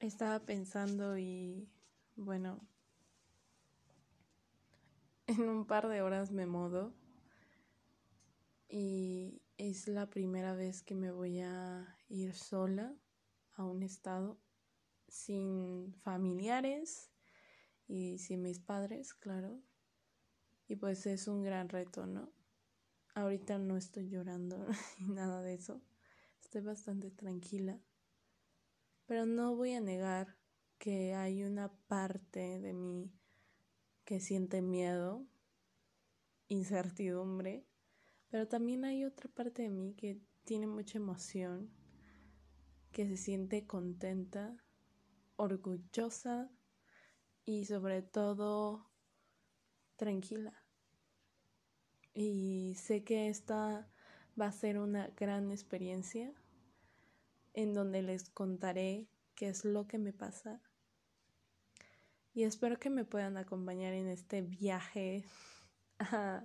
Estaba pensando y bueno, en un par de horas me mudo y es la primera vez que me voy a ir sola a un estado sin familiares y sin mis padres, claro. Y pues es un gran reto, ¿no? Ahorita no estoy llorando ni nada de eso. Estoy bastante tranquila. Pero no voy a negar que hay una parte de mí que siente miedo, incertidumbre, pero también hay otra parte de mí que tiene mucha emoción, que se siente contenta, orgullosa y sobre todo tranquila. Y sé que esta va a ser una gran experiencia en donde les contaré qué es lo que me pasa. Y espero que me puedan acompañar en este viaje a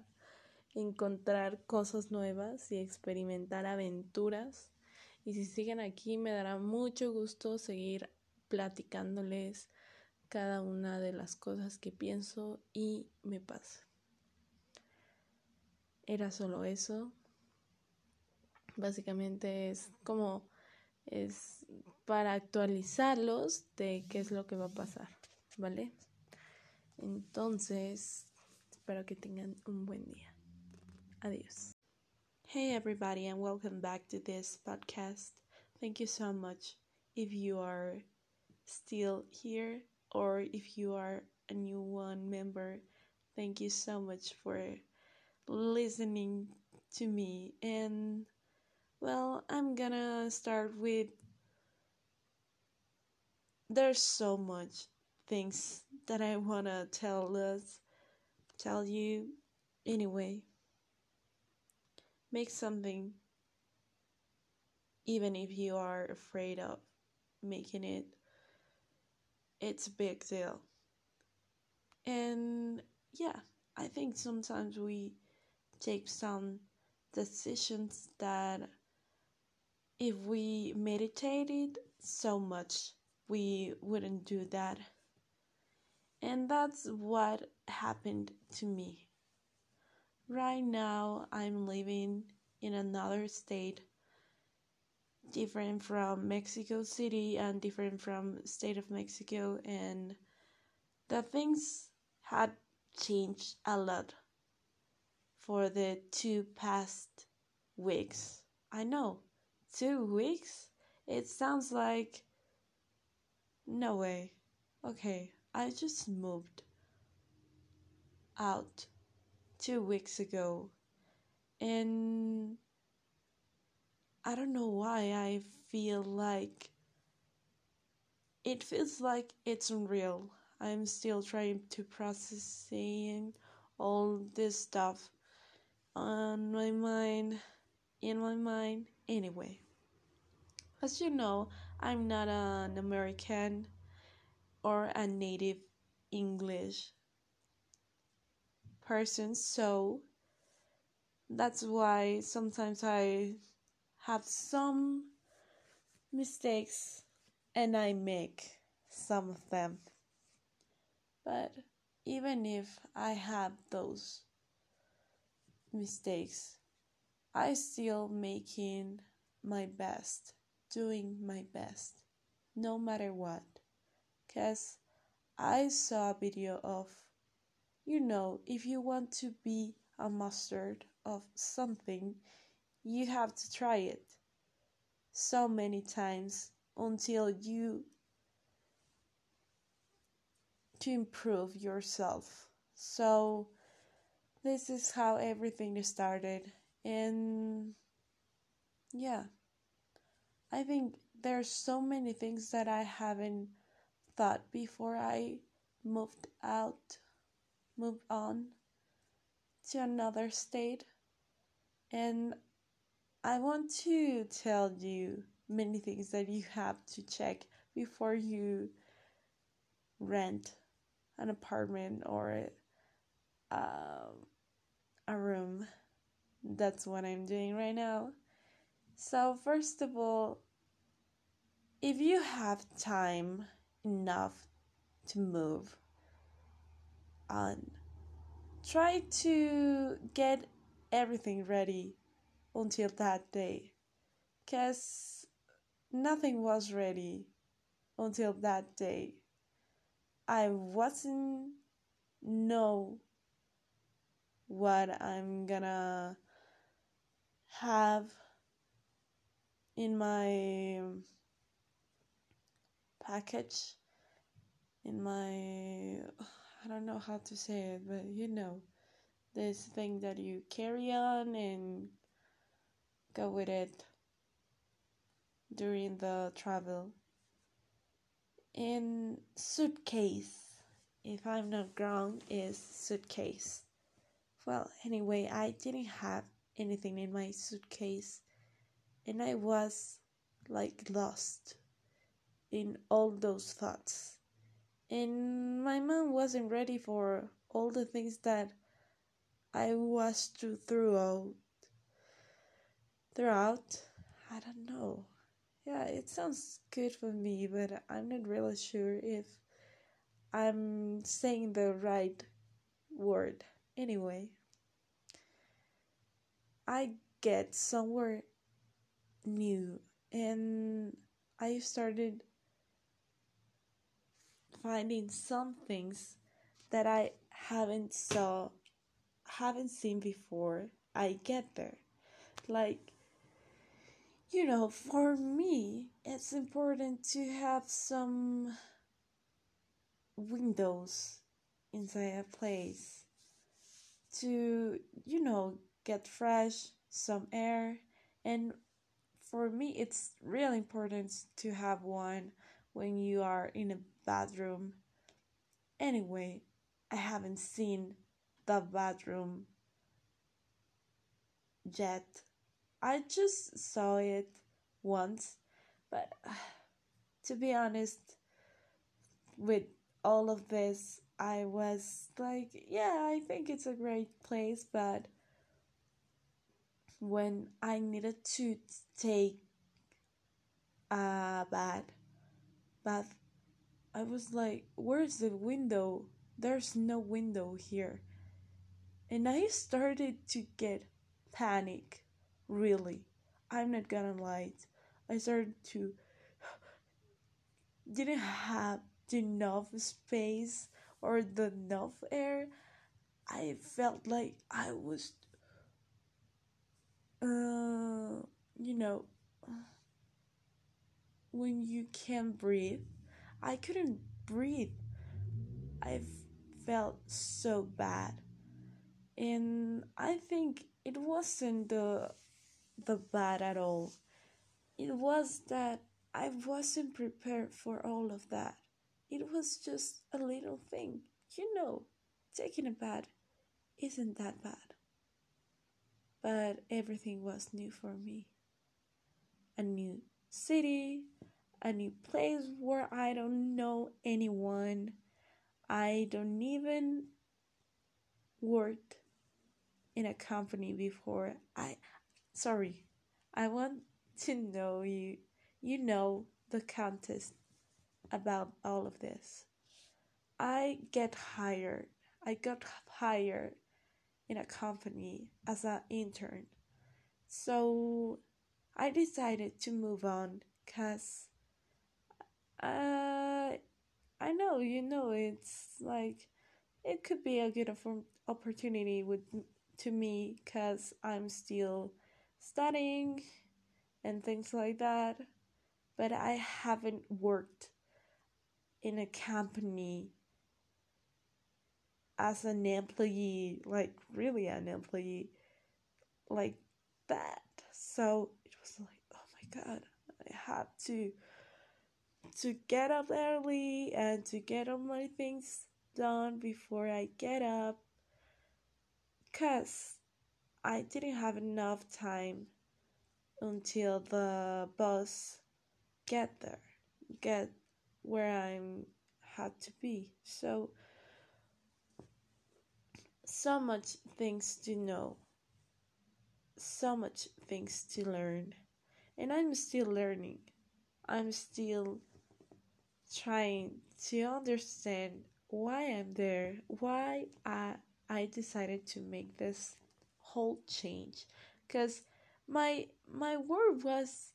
encontrar cosas nuevas y experimentar aventuras. Y si siguen aquí, me dará mucho gusto seguir platicándoles cada una de las cosas que pienso y me pasa. Era solo eso. Básicamente es como es para actualizarlos de qué es lo que va a pasar, ¿vale? Entonces, espero que tengan un buen día. Adiós. Hey everybody and welcome back to this podcast. Thank you so much if you are still here or if you are a new one member. Thank you so much for listening to me and well, I'm gonna start with there's so much things that I wanna tell us, tell you anyway. Make something, even if you are afraid of making it, it's a big deal. And yeah, I think sometimes we take some decisions that if we meditated so much, we wouldn't do that. And that's what happened to me. Right now, I'm living in another state different from Mexico City and different from state of Mexico and the things had changed a lot for the two past weeks. I know two weeks? It sounds like. No way. Okay, I just moved out two weeks ago. And I don't know why I feel like it feels like it's unreal. I'm still trying to process seeing all this stuff on my mind, in my mind, anyway. As you know, I'm not an American or a native English person, so that's why sometimes I have some mistakes and I make some of them. But even if I have those mistakes, I still making my best doing my best, no matter what. Because I saw a video of, you know, if you want to be a master of something, you have to try it so many times until you to improve yourself. So this is how everything started and yeah. I think there's so many things that I haven't thought before I moved out, moved on to another state. And I want to tell you many things that you have to check before you rent an apartment or uh, a room. That's what I'm doing right now. So, first of all, if you have time enough to move on, try to get everything ready until that day because nothing was ready until that day. I wasn't know what i'm gonna have in my package in my i don't know how to say it but you know this thing that you carry on and go with it during the travel. In suitcase, if I'm not wrong, is suitcase. Well, anyway, I didn't have anything in my suitcase and I was like lost in all those thoughts. And my mom wasn't ready for all the things that I was to throughout. Throughout, I don't know. Yeah, it sounds good for me, but I'm not really sure if I'm saying the right word. Anyway, I get somewhere new and I started finding some things that I haven't saw haven't seen before I get there. Like, you know, for me, it's important to have some windows inside a place to, you know, get fresh, some air. And for me, it's really important to have one when you are in a bathroom. Anyway, I haven't seen the bathroom yet. I just saw it once, but to be honest, with all of this, I was like, yeah, I think it's a great place, but when I needed to take a bath, bath, I was like, where's the window? There's no window here and I started to get panic. Really, I'm not gonna lie. I started to didn't have enough space or the enough air. I felt like I was, uh, you know, when you can't breathe. I couldn't breathe. I felt so bad and I think it wasn't the the bad at all. It was that I wasn't prepared for all of that. It was just a little thing. You know, taking a bath isn't that bad. But everything was new for me. A new city, a new place where I don't know anyone. I don't even work in a company before i sorry i want to know you you know the contest about all of this i get hired i got hired in a company as an intern so i decided to move on because uh, i know you know it's like it could be a good opportunity with to me because I'm still studying and things like that. But I haven't worked in a company as an employee, like really an employee, like that. So it was like, oh my god, I had to to get up early and to get all my things done before I get up because I didn't have enough time until the bus get there, get where I'm had to be. So so much things to know, so much things to learn, and I'm still learning. I'm still trying to understand why I'm there, why I I decided to make this whole change cuz my my work was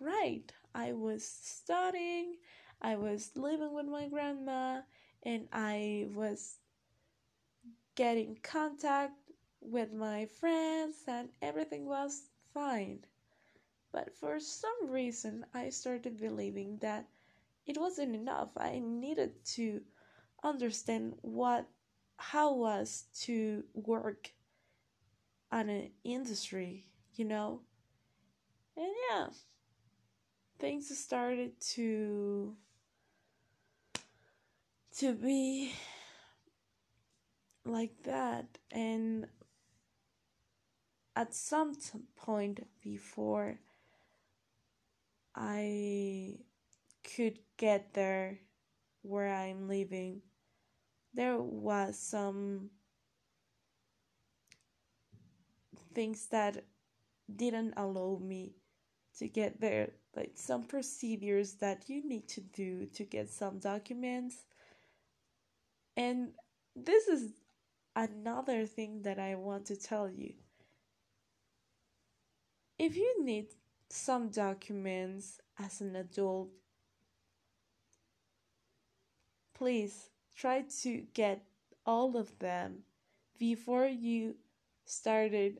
right. I was studying, I was living with my grandma, and I was getting contact with my friends, and everything was fine. But for some reason, I started believing that it wasn't enough. I needed to understand what how was to work on an industry, you know? And yeah, things started to to be like that and at some point before I could get there where I'm living. There was some things that didn't allow me to get there like some procedures that you need to do to get some documents. And this is another thing that I want to tell you. If you need some documents as an adult please try to get all of them before you started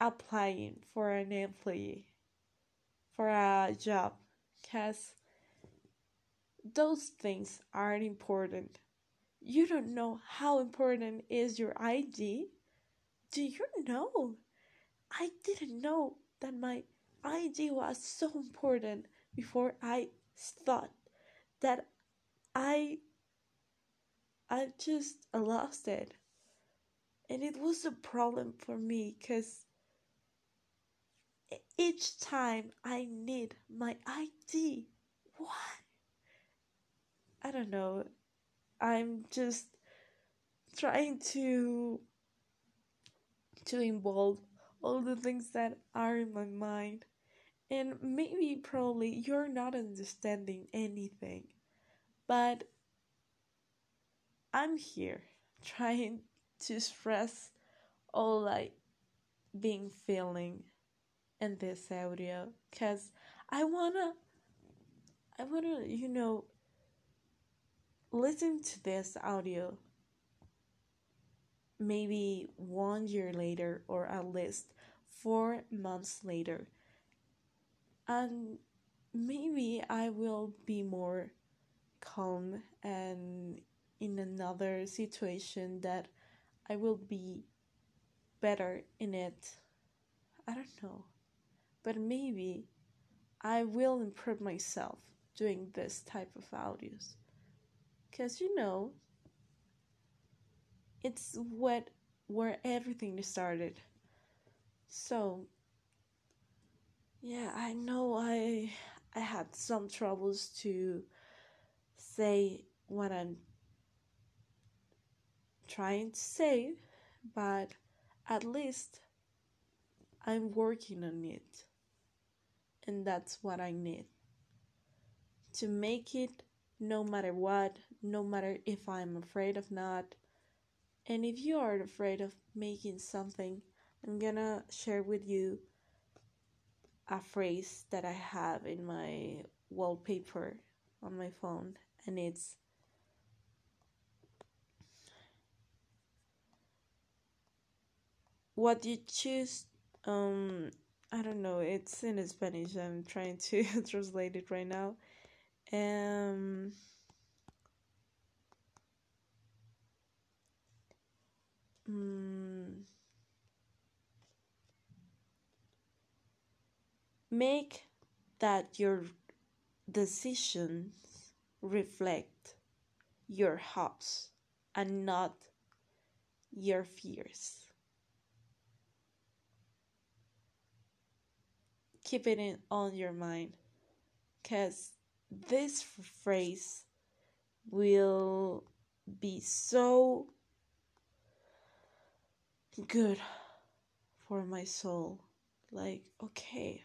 applying for an employee for a job because those things aren't important you don't know how important is your id do you know i didn't know that my id was so important before i thought that i i just lost it and it was a problem for me because each time I need my ID. What? I don't know. I'm just trying to to involve all the things that are in my mind. And maybe probably you're not understanding anything. But I'm here trying to express all I being feeling in this audio because I wanna I wanna you know listen to this audio maybe one year later or at least four months later and maybe I will be more calm and in another situation that I will be better in it. I don't know. But maybe I will improve myself doing this type of audios. Cause you know it's what where everything started. So yeah, I know I I had some troubles to say what I'm trying to say, but at least I'm working on it and that's what I need. To make it no matter what, no matter if I'm afraid of not. And if you are afraid of making something, I'm gonna share with you a phrase that I have in my wallpaper on my phone, and it's what you choose um I don't know. It's in Spanish. I'm trying to translate it right now. Um. Mm, make that your decisions reflect your hopes and not your fears. keep it in, on your mind because this phrase will be so good for my soul like okay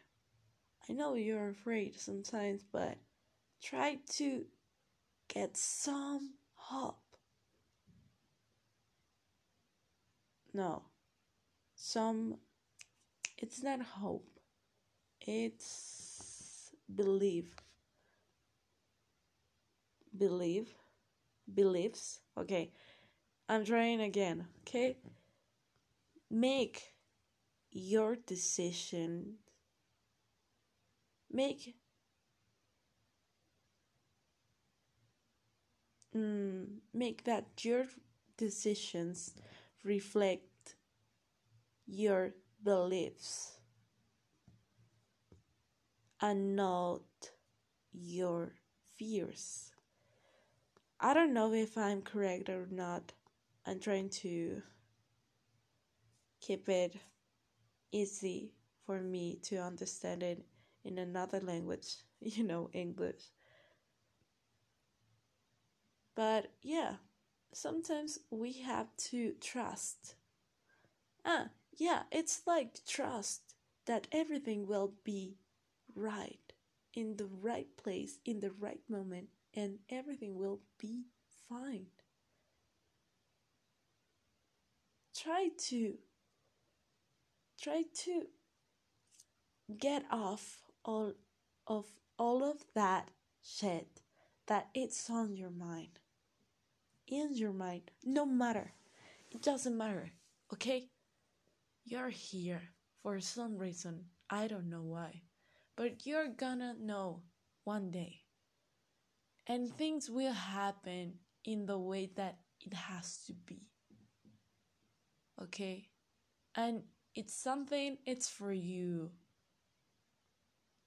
I know you're afraid sometimes, but try to get some hope. No, some, it's not hope, it's believe. Believe, beliefs. Okay, I'm trying again, okay? Make your decision make mm, make that your decisions reflect your beliefs and not your fears. I don't know if I'm correct or not. I'm trying to keep it easy for me to understand it in another language, you know, English. But yeah, sometimes we have to trust. Ah, yeah, it's like trust that everything will be right in the right place in the right moment and everything will be fine. Try to try to get off all of all of that shit that it's on your mind. In your mind, no matter. It doesn't matter, okay? You're here for some reason. I don't know why. But you're gonna know one day. And things will happen in the way that it has to be. Okay? And it's something, it's for you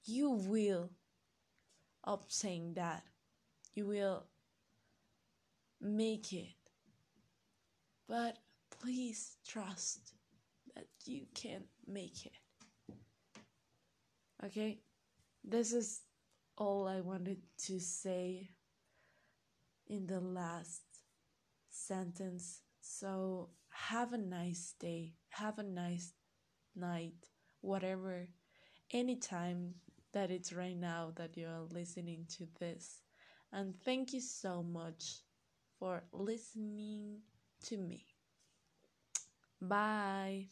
you will obtain that. You will make it. But please trust that you can make it. Okay? This is all I wanted to say in the last sentence. So, have a nice day. Have a nice night. Whatever, anytime that it's right now that you're listening to this. And thank you so much for listening to me. Bye.